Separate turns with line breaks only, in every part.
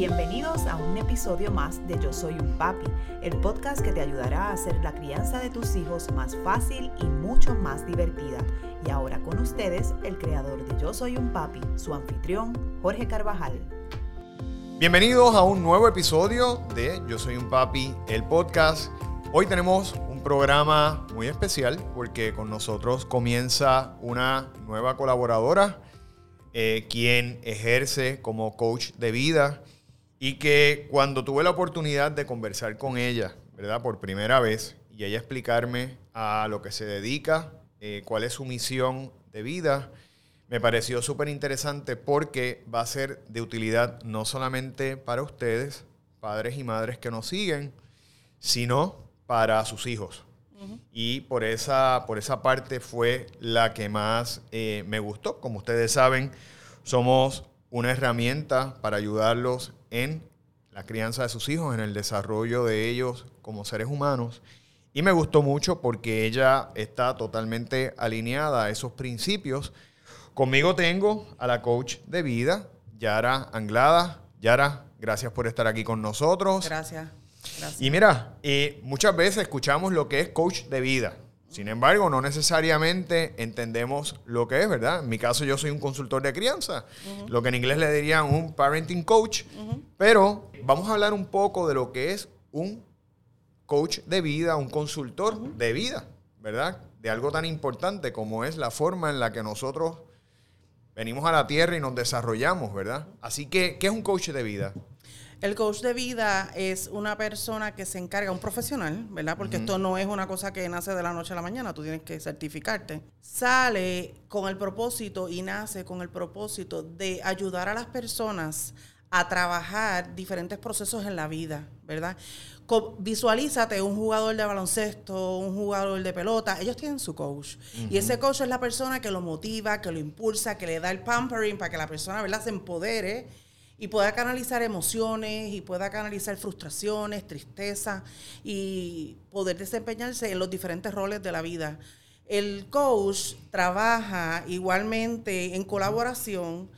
Bienvenidos a un episodio más de Yo Soy un Papi, el podcast que te ayudará a hacer la crianza de tus hijos más fácil y mucho más divertida. Y ahora con ustedes, el creador de Yo Soy un Papi, su anfitrión, Jorge Carvajal.
Bienvenidos a un nuevo episodio de Yo Soy un Papi, el podcast. Hoy tenemos un programa muy especial porque con nosotros comienza una nueva colaboradora, eh, quien ejerce como coach de vida y que cuando tuve la oportunidad de conversar con ella, ¿verdad? Por primera vez y ella explicarme a lo que se dedica, eh, cuál es su misión de vida, me pareció súper interesante porque va a ser de utilidad no solamente para ustedes, padres y madres que nos siguen, sino para sus hijos. Y por esa, por esa parte fue la que más eh, me gustó. Como ustedes saben, somos una herramienta para ayudarlos en la crianza de sus hijos, en el desarrollo de ellos como seres humanos. Y me gustó mucho porque ella está totalmente alineada a esos principios. Conmigo tengo a la coach de vida, Yara Anglada. Yara, gracias por estar aquí con nosotros.
Gracias.
Y mira, eh, muchas veces escuchamos lo que es coach de vida. Sin embargo, no necesariamente entendemos lo que es, ¿verdad? En mi caso, yo soy un consultor de crianza, lo que en inglés le dirían un parenting coach. Pero vamos a hablar un poco de lo que es un coach de vida, un consultor de vida, ¿verdad? De algo tan importante como es la forma en la que nosotros venimos a la tierra y nos desarrollamos, ¿verdad? Así que, ¿qué es un coach de vida?
El coach de vida es una persona que se encarga, un profesional, ¿verdad? Porque esto no es una cosa que nace de la noche a la mañana, tú tienes que certificarte. Sale con el propósito y nace con el propósito de ayudar a las personas a trabajar diferentes procesos en la vida, ¿verdad? visualízate un jugador de baloncesto, un jugador de pelota, ellos tienen su coach. Y ese coach es la persona que lo motiva, que lo impulsa, que le da el pampering para que la persona, ¿verdad?, se empodere y pueda canalizar emociones y pueda canalizar frustraciones, tristeza y poder desempeñarse en los diferentes roles de la vida. El coach trabaja igualmente en colaboración,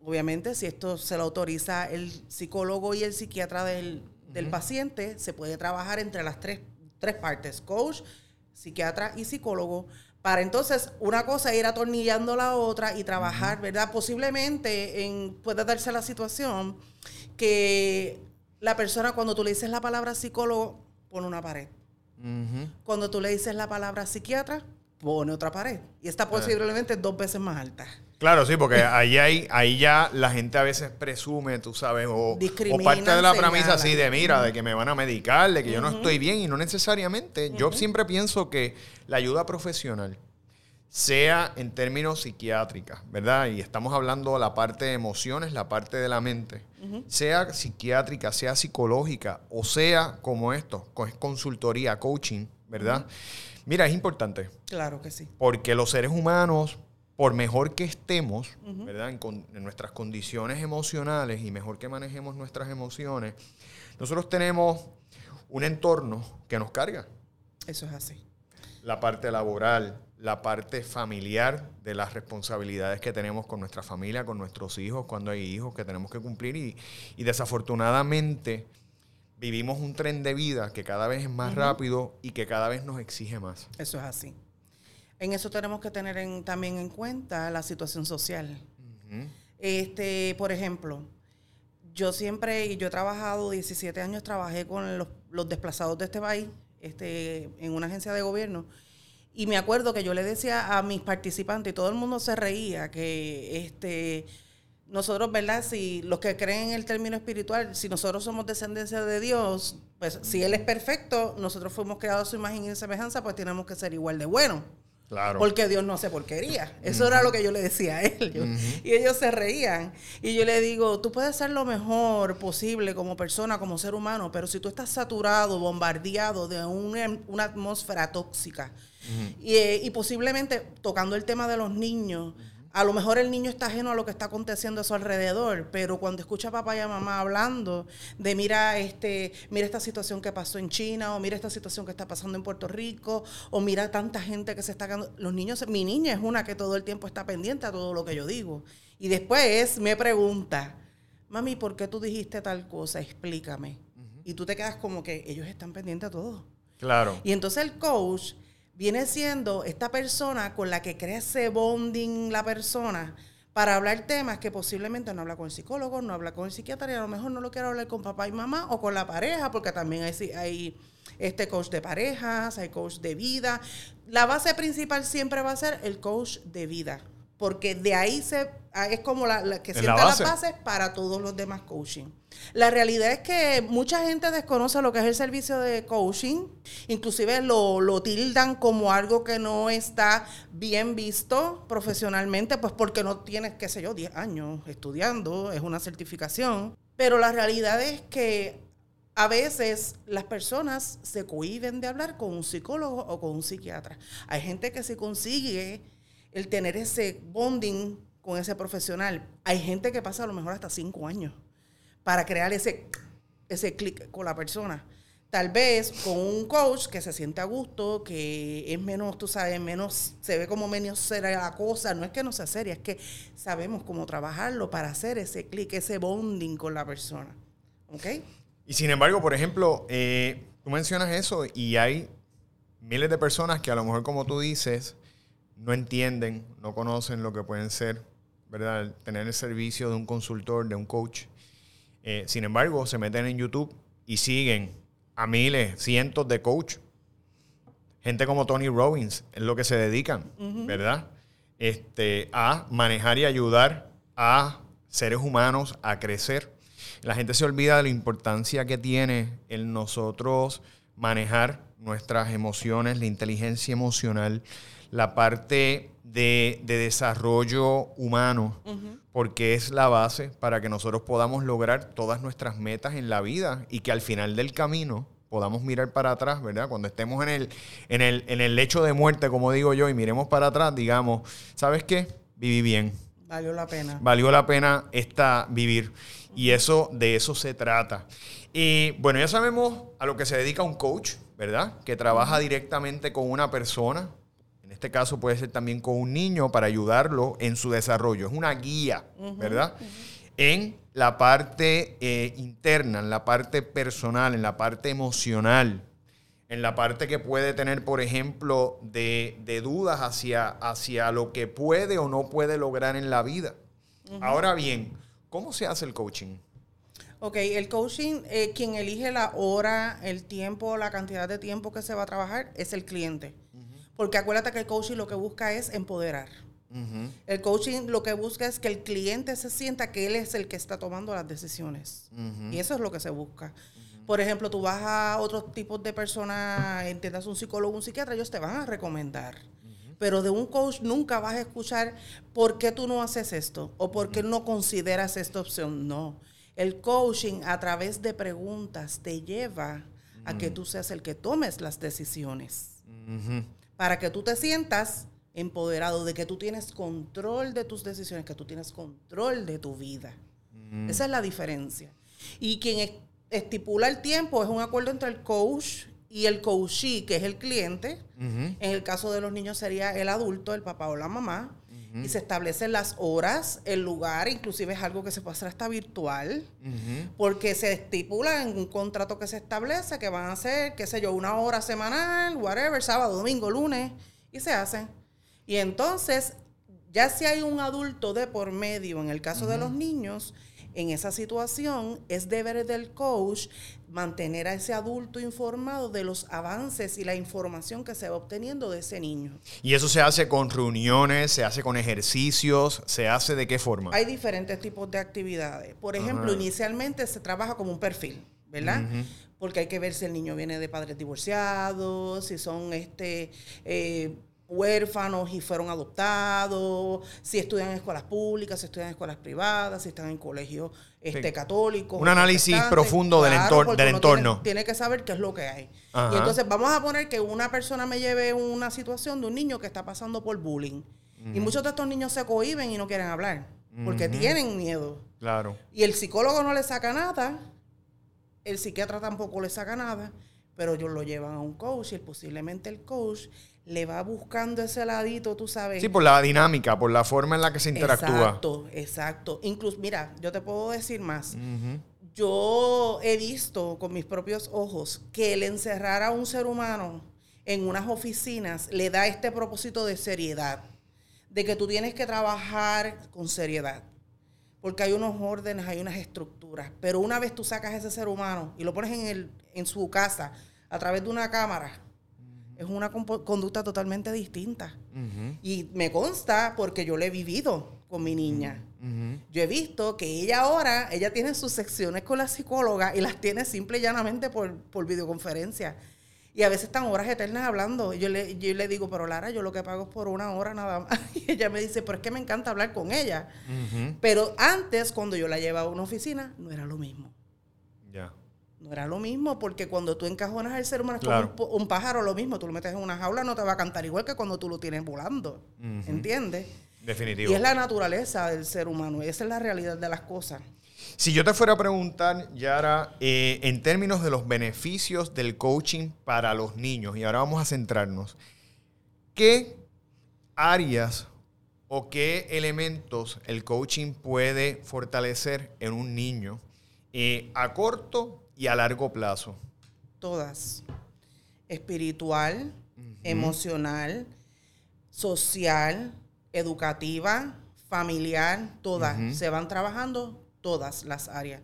obviamente si esto se lo autoriza el psicólogo y el psiquiatra del, paciente, se puede trabajar entre las tres, tres partes, coach, psiquiatra y psicólogo, para entonces una cosa ir atornillando la otra y trabajar, ¿verdad? Posiblemente en, puede darse la situación que la persona cuando tú le dices la palabra psicólogo pone una pared. Cuando tú le dices la palabra psiquiatra, pone otra pared. Y está posiblemente dos veces más alta.
Claro, sí, porque ahí, hay, ahí ya la gente a veces presume, tú sabes, o, o parte de la premisa así de, mira, de que me van a medicar, de que yo no estoy bien y no necesariamente. Yo siempre pienso que la ayuda profesional, sea en términos psiquiátricas, ¿verdad? Y estamos hablando de la parte de emociones, la parte de la mente, sea psiquiátrica, sea psicológica, o sea como esto, consultoría, coaching, ¿verdad? Mira, es importante.
Claro que sí.
Porque los seres humanos por mejor que estemos, ¿verdad? En, nuestras condiciones emocionales y mejor que manejemos nuestras emociones, nosotros tenemos un entorno que nos carga.
Eso es así.
La parte laboral, la parte familiar de las responsabilidades que tenemos con nuestra familia, con nuestros hijos, cuando hay hijos que tenemos que cumplir y, y desafortunadamente vivimos un tren de vida que cada vez es más rápido y que cada vez nos exige más.
Eso es así. En eso tenemos que tener también en cuenta la situación social. Este, por ejemplo, yo siempre, y yo he trabajado 17 años, trabajé con los, desplazados de este país, este, en una agencia de gobierno. Y me acuerdo que yo le decía a mis participantes, y todo el mundo se reía, que este, nosotros, ¿verdad? Si los que creen en el término espiritual, si nosotros somos descendencia de Dios, pues si Él es perfecto, nosotros fuimos creados a su imagen y semejanza, pues tenemos que ser igual de buenos. Porque Dios no hace porquería. Eso era lo que yo le decía a él. Y ellos se reían. Y yo le digo, tú puedes ser lo mejor posible como persona, como ser humano, pero si tú estás saturado, bombardeado de una, atmósfera tóxica, eh, y, posiblemente tocando el tema de los niños, a lo mejor el niño está ajeno a lo que está aconteciendo a su alrededor, pero cuando escucha a papá y a mamá hablando de mira este, mira esta situación que pasó en China, o mira esta situación que está pasando en Puerto Rico, o mira tanta gente que se está los niños, mi niña es una que todo el tiempo está pendiente a todo lo que yo digo. Y después me pregunta, mami, ¿por qué tú dijiste tal cosa? Explícame. Y tú te quedas como que ellos están pendientes a todo.
Claro.
Y entonces el coach viene siendo esta persona con la que crece bonding la persona para hablar temas que posiblemente no habla con el psicólogo, no habla con el psiquiatra y a lo mejor no lo quiere hablar con papá y mamá o con la pareja, porque también hay, hay este coach de parejas, hay coach de vida. La base principal siempre va a ser el coach de vida, porque de ahí se ah, es como la, que sienta las bases para todos los demás coaching. La realidad es que mucha gente desconoce lo que es el servicio de coaching, inclusive lo, lo, tildan como algo que no está bien visto profesionalmente, pues porque no tienes, qué sé yo, 10 años estudiando, es una certificación. Pero la realidad es que a veces las personas se cohiben de hablar con un psicólogo o con un psiquiatra. Hay gente que se consigue el tener ese bonding con ese profesional. Hay gente que pasa a lo mejor hasta cinco años para crear ese, ese clic con la persona. Tal vez con un coach que se siente a gusto, que es menos, tú sabes, menos, se ve como menos seria la cosa. No es que no sea seria, es que sabemos cómo trabajarlo para hacer ese clic, ese bonding con la persona. ¿Ok?
Y sin embargo, por ejemplo, eh, tú mencionas eso y hay miles de personas que a lo mejor, como tú dices, no entienden, no conocen lo que pueden ser, ¿verdad? Tener el servicio de un consultor, de un coach. Eh, sin embargo, se meten en YouTube y siguen a miles, cientos de coach. Gente como Tony Robbins es lo que se dedican, ¿verdad? Este, a manejar y ayudar a seres humanos a crecer. La gente se olvida de la importancia que tiene el nosotros manejar nuestras emociones, la inteligencia emocional, la parte de, desarrollo humano, porque es la base para que nosotros podamos lograr todas nuestras metas en la vida y que al final del camino podamos mirar para atrás, ¿verdad? Cuando estemos en el, en el, en el lecho de muerte, como digo yo, y miremos para atrás, digamos, ¿sabes qué? Viví bien.
Valió la pena.
Valió la pena esta vivir. Y eso, de eso se trata. Y bueno, ya sabemos a lo que se dedica un coach, ¿verdad? Que trabaja directamente con una persona, este caso puede ser también con un niño para ayudarlo en su desarrollo. Es una guía, ¿verdad? En la parte eh, interna, en la parte personal, en la parte emocional, en la parte que puede tener, por ejemplo, de, dudas hacia, hacia lo que puede o no puede lograr en la vida. Ahora bien, ¿cómo se hace el coaching?
Ok, el coaching, eh, quien elige la hora, el tiempo, la cantidad de tiempo que se va a trabajar es el cliente. Porque acuérdate que el coaching lo que busca es empoderar. El coaching lo que busca es que el cliente se sienta que él es el que está tomando las decisiones. Y eso es lo que se busca. Por ejemplo, tú vas a otros tipos de personas, entiendas un psicólogo, un psiquiatra, ellos te van a recomendar. Pero de un coach nunca vas a escuchar por qué tú no haces esto o por qué no consideras esta opción. No. El coaching a través de preguntas te lleva a que tú seas el que tomes las decisiones para que tú te sientas empoderado de que tú tienes control de tus decisiones, que tú tienes control de tu vida. Mm. Esa es la diferencia. Y quien estipula el tiempo es un acuerdo entre el coach y el coachee, que es el cliente. En el caso de los niños sería el adulto, el papá o la mamá. Y se establecen las horas, el lugar, inclusive es algo que se puede hacer hasta virtual, porque se estipula en un contrato que se establece que van a ser, qué sé yo, una hora semanal, whatever, sábado, domingo, lunes, y se hacen. Y entonces, ya si hay un adulto de por medio, en el caso de los niños, en esa situación es deber del coach mantener a ese adulto informado de los avances y la información que se va obteniendo de ese niño.
¿Y eso se hace con reuniones, se hace con ejercicios, se hace de qué forma?
Hay diferentes tipos de actividades. Por ejemplo, inicialmente se trabaja como un perfil, ¿verdad? Porque hay que ver si el niño viene de padres divorciados, si son este... Eh, huérfanos y fueron adoptados, si estudian en escuelas públicas, si estudian en escuelas privadas, si están en colegios este, católicos.
Un análisis profundo del, del entorno.
Tiene, que saber qué es lo que hay. Y entonces vamos a poner que una persona me lleve una situación de un niño que está pasando por bullying. Y muchos de estos niños se cohiben y no quieren hablar, porque tienen miedo.
Claro.
Y el psicólogo no le saca nada, el psiquiatra tampoco le saca nada, pero ellos lo llevan a un coach y posiblemente el coach le va buscando ese ladito, tú sabes.
Sí, por la dinámica, por la forma en la que se interactúa.
Exacto, exacto. Incluso, mira, yo te puedo decir más. Yo he visto con mis propios ojos que el encerrar a un ser humano en unas oficinas le da este propósito de seriedad, de que tú tienes que trabajar con seriedad, porque hay unos órdenes, hay unas estructuras, pero una vez tú sacas a ese ser humano y lo pones en, el, en su casa a través de una cámara, es una conducta totalmente distinta. Y me consta porque yo lo he vivido con mi niña. Yo he visto que ella ahora, ella tiene sus secciones con la psicóloga y las tiene simple y llanamente por, por videoconferencia. Y a veces están horas eternas hablando. Yo le, yo le digo, pero Lara, yo lo que pago es por una hora nada más. Y ella me dice, pero es que me encanta hablar con ella. Pero antes, cuando yo la llevaba a una oficina, no era lo mismo. Ya. No era lo mismo, porque cuando tú encajonas al ser humano es como un, pájaro, lo mismo. Tú lo metes en una jaula, no te va a cantar igual que cuando tú lo tienes volando. ¿Entiendes?
Definitivo.
Y es la naturaleza del ser humano. Esa es la realidad de las cosas.
Si yo te fuera a preguntar, Yara, eh, en términos de los beneficios del coaching para los niños, y ahora vamos a centrarnos, ¿qué áreas o qué elementos el coaching puede fortalecer en un niño eh, a corto y a largo plazo?
Todas. Espiritual, emocional, social, educativa, familiar, todas. Se van trabajando todas las áreas.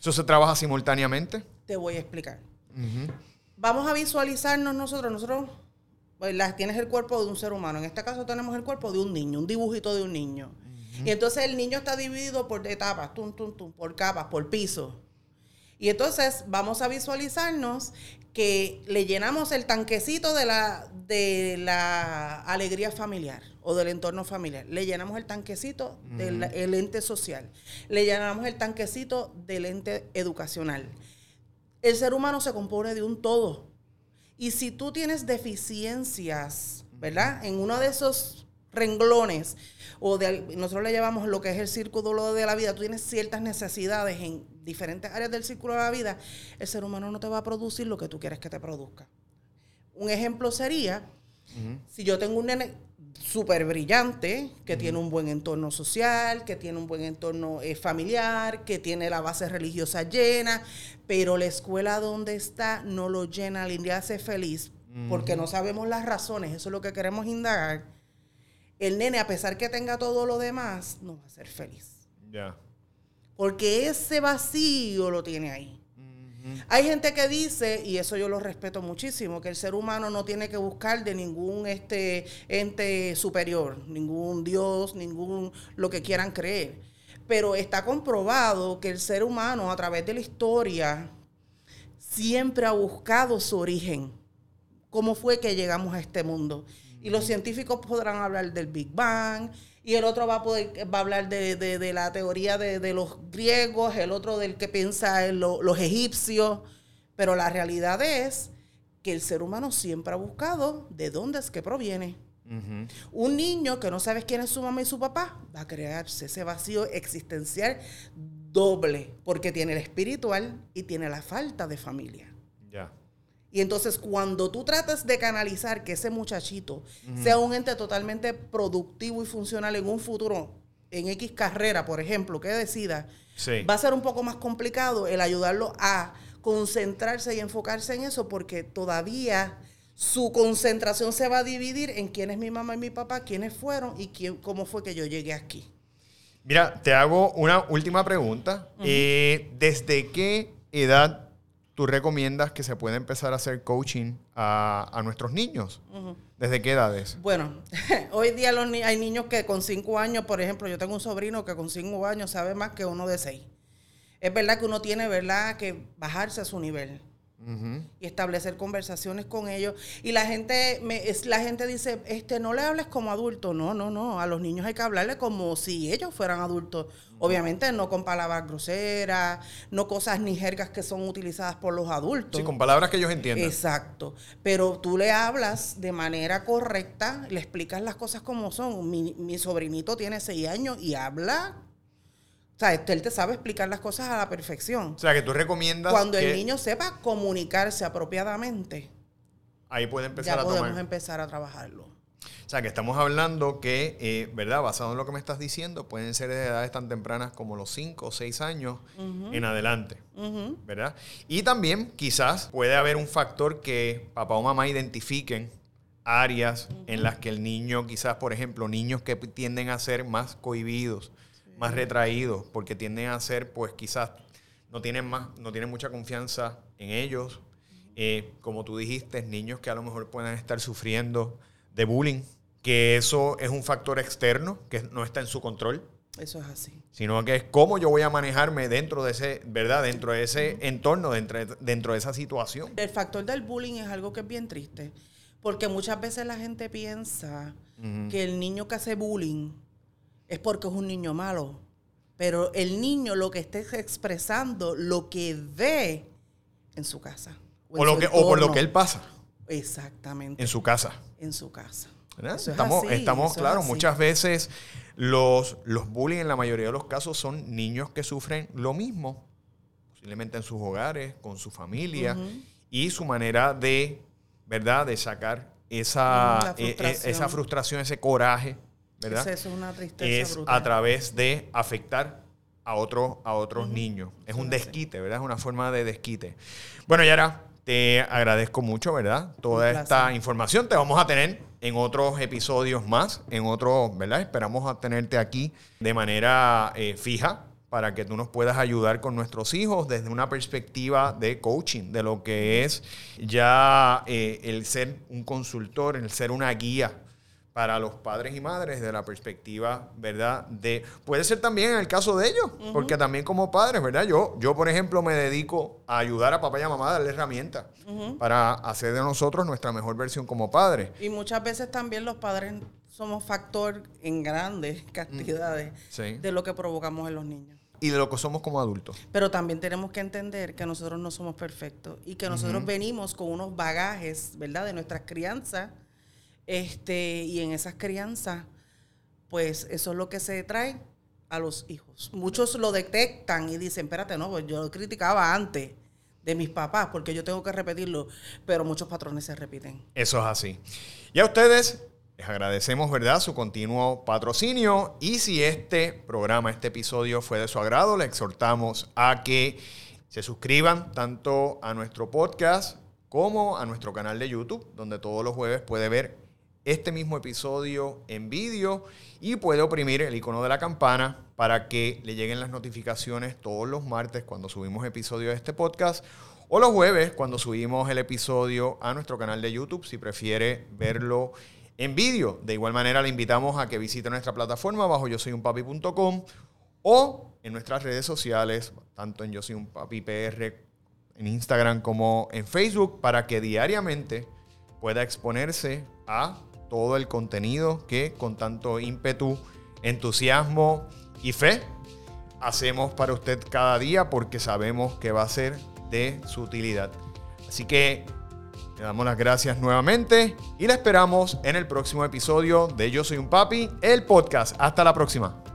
¿Eso se trabaja simultáneamente?
Te voy a explicar. Vamos a visualizarnos nosotros. Nosotros, pues, tienes el cuerpo de un ser humano. En este caso tenemos el cuerpo de un niño, un dibujito de un niño. Y entonces el niño está dividido por etapas, tum, tum, tum, por capas, por piso. Y entonces vamos a visualizarnos que le llenamos el tanquecito de la, de la alegría familiar o del entorno familiar. Le llenamos el tanquecito del ente social. Le llenamos el tanquecito del ente educacional. El ser humano se compone de un todo. Y si tú tienes deficiencias, ¿verdad? En uno de esos renglones, o de, nosotros le llamamos lo que es el círculo de la vida, tú tienes ciertas necesidades en diferentes áreas del círculo de la vida, el ser humano no te va a producir lo que tú quieres que te produzca. Un ejemplo sería, si yo tengo un nene súper brillante, que tiene un buen entorno social, que tiene un buen entorno eh, familiar, que tiene la base religiosa llena, pero la escuela donde está no lo llena, le hace feliz, porque no sabemos las razones, eso es lo que queremos indagar el nene, a pesar que tenga todo lo demás, no va a ser feliz. Ya. Porque ese vacío lo tiene ahí. Hay gente que dice, y eso yo lo respeto muchísimo, que el ser humano no tiene que buscar de ningún este ente superior, ningún Dios, ningún lo que quieran creer. Pero está comprobado que el ser humano a través de la historia siempre ha buscado su origen. ¿Cómo fue que llegamos a este mundo? Y los científicos podrán hablar del Big Bang, y el otro va a, poder, va a hablar de, la teoría de, los griegos, el otro del que piensa en los egipcios, pero la realidad es que el ser humano siempre ha buscado de dónde es que proviene. Un niño que no sabe quién es su mamá y su papá va a crearse ese vacío existencial doble, porque tiene el espiritual y tiene la falta de familia. Ya. Y entonces cuando tú tratas de canalizar que ese muchachito sea un ente totalmente productivo y funcional en un futuro, en X carrera, por ejemplo, que decida, va a ser un poco más complicado el ayudarlo a concentrarse y enfocarse en eso porque todavía su concentración se va a dividir en quién es mi mamá y mi papá, quiénes fueron y quién, cómo fue que yo llegué aquí.
Mira, te hago una última pregunta. Eh, ¿Desde qué edad tú recomiendas que se pueda empezar a hacer coaching a, nuestros niños? ¿Desde qué edades?
Bueno, hoy día los hay niños que con cinco años, por ejemplo, yo tengo un sobrino que con cinco años sabe más que uno de seis. Es verdad que uno tiene, ¿verdad?, que bajarse a su nivel y establecer conversaciones con ellos. Y la gente, me, es, la gente dice, este, no le hables como adulto. No, no, no. A los niños hay que hablarles como si ellos fueran adultos. Obviamente no con palabras groseras, no cosas ni jergas que son utilizadas por los adultos.
Sí, con palabras que ellos entiendan.
Exacto. Pero tú le hablas de manera correcta, le explicas las cosas como son. Mi, mi sobrinito tiene seis años y habla O sea, él te sabe explicar las cosas a la perfección.
O sea, que tú recomiendas
Cuando
que
el niño sepa comunicarse apropiadamente,
ahí puede empezar
ya
a
podemos
tomar.
empezar a trabajarlo.
O sea, que estamos hablando que, eh, ¿verdad? Basado en lo que me estás diciendo, pueden ser de edades tan tempranas como los 5 o 6 años en adelante. ¿verdad? Y también quizás puede haber un factor que papá o mamá identifiquen áreas en las que el niño, quizás, por ejemplo, niños que tienden a ser más cohibidos, más retraídos, porque tienden a ser, pues quizás no tienen más, no tienen mucha confianza en ellos. Eh, como tú dijiste, niños que a lo mejor puedan estar sufriendo de bullying, que eso es un factor externo que no está en su control,
Eso es así.
sino que es cómo yo voy a manejarme dentro de ese, ¿verdad? Dentro de ese entorno, dentro de, dentro de esa situación.
El factor del bullying es algo que es bien triste, porque muchas veces la gente piensa que el niño que hace bullying es porque es un niño malo, pero el niño lo que está es expresando lo que ve en su casa.
O, lo que, o por lo que él pasa
Exactamente,
en su casa.
en su casa.
estamos,
así,
estamos
es
claro, muchas veces los, los bullying en la mayoría de los casos son niños que sufren lo mismo, posiblemente en sus hogares, con su familia, y su manera de, ¿verdad?, de sacar esa,
Mm,
eh, eh,
frustración.
esa frustración, ese coraje, ¿verdad?
Eso, eso es una tristeza
es
brutal.
a través de afectar a, otro, a otros niños. Es un
es
desquite, ¿verdad? Es una forma de desquite. Bueno, Yara, te agradezco mucho, ¿verdad? Toda esta información te vamos a tener en otros episodios más, en otros, ¿verdad? Esperamos a tenerte aquí de manera eh, fija para que tú nos puedas ayudar con nuestros hijos desde una perspectiva de coaching, de lo que es ya eh, el ser un consultor, el ser una guía para los padres y madres de la perspectiva, ¿verdad? De puede ser también en el caso de ellos, porque también como padres, ¿verdad? Yo yo por ejemplo me dedico a ayudar a papá y a mamá a darle herramientas para hacer de nosotros nuestra mejor versión como padres.
Y muchas veces también los padres somos factor en grandes cantidades
Sí.
de lo que provocamos en los niños.
Y de lo que somos como adultos.
Pero también tenemos que entender que nosotros no somos perfectos y que nosotros venimos con unos bagajes, ¿verdad? De nuestras crianzas. Este, y en esas crianzas, pues eso es lo que se trae a los hijos. Muchos lo detectan y dicen, espérate, no, pues yo lo criticaba antes de mis papás porque yo tengo que repetirlo, pero muchos patrones se repiten.
Eso es así. Y a ustedes les agradecemos, ¿verdad?, su continuo patrocinio. Y si este programa, este episodio fue de su agrado, le exhortamos a que se suscriban tanto a nuestro podcast como a nuestro canal de YouTube, donde todos los jueves puede ver este mismo episodio en vídeo y puede oprimir el icono de la campana para que le lleguen las notificaciones todos los martes cuando subimos episodios de este podcast o los jueves cuando subimos el episodio a nuestro canal de YouTube si prefiere verlo en vídeo. De igual manera le invitamos a que visite nuestra plataforma bajo yo soy un papi.com o en nuestras redes sociales, tanto en yo soy un papi PR en Instagram como en Facebook para que diariamente pueda exponerse a todo el contenido que con tanto ímpetu, entusiasmo y fe hacemos para usted cada día porque sabemos que va a ser de su utilidad. Así que le damos las gracias nuevamente y la esperamos en el próximo episodio de Yo Soy un Papi, el podcast. Hasta la próxima.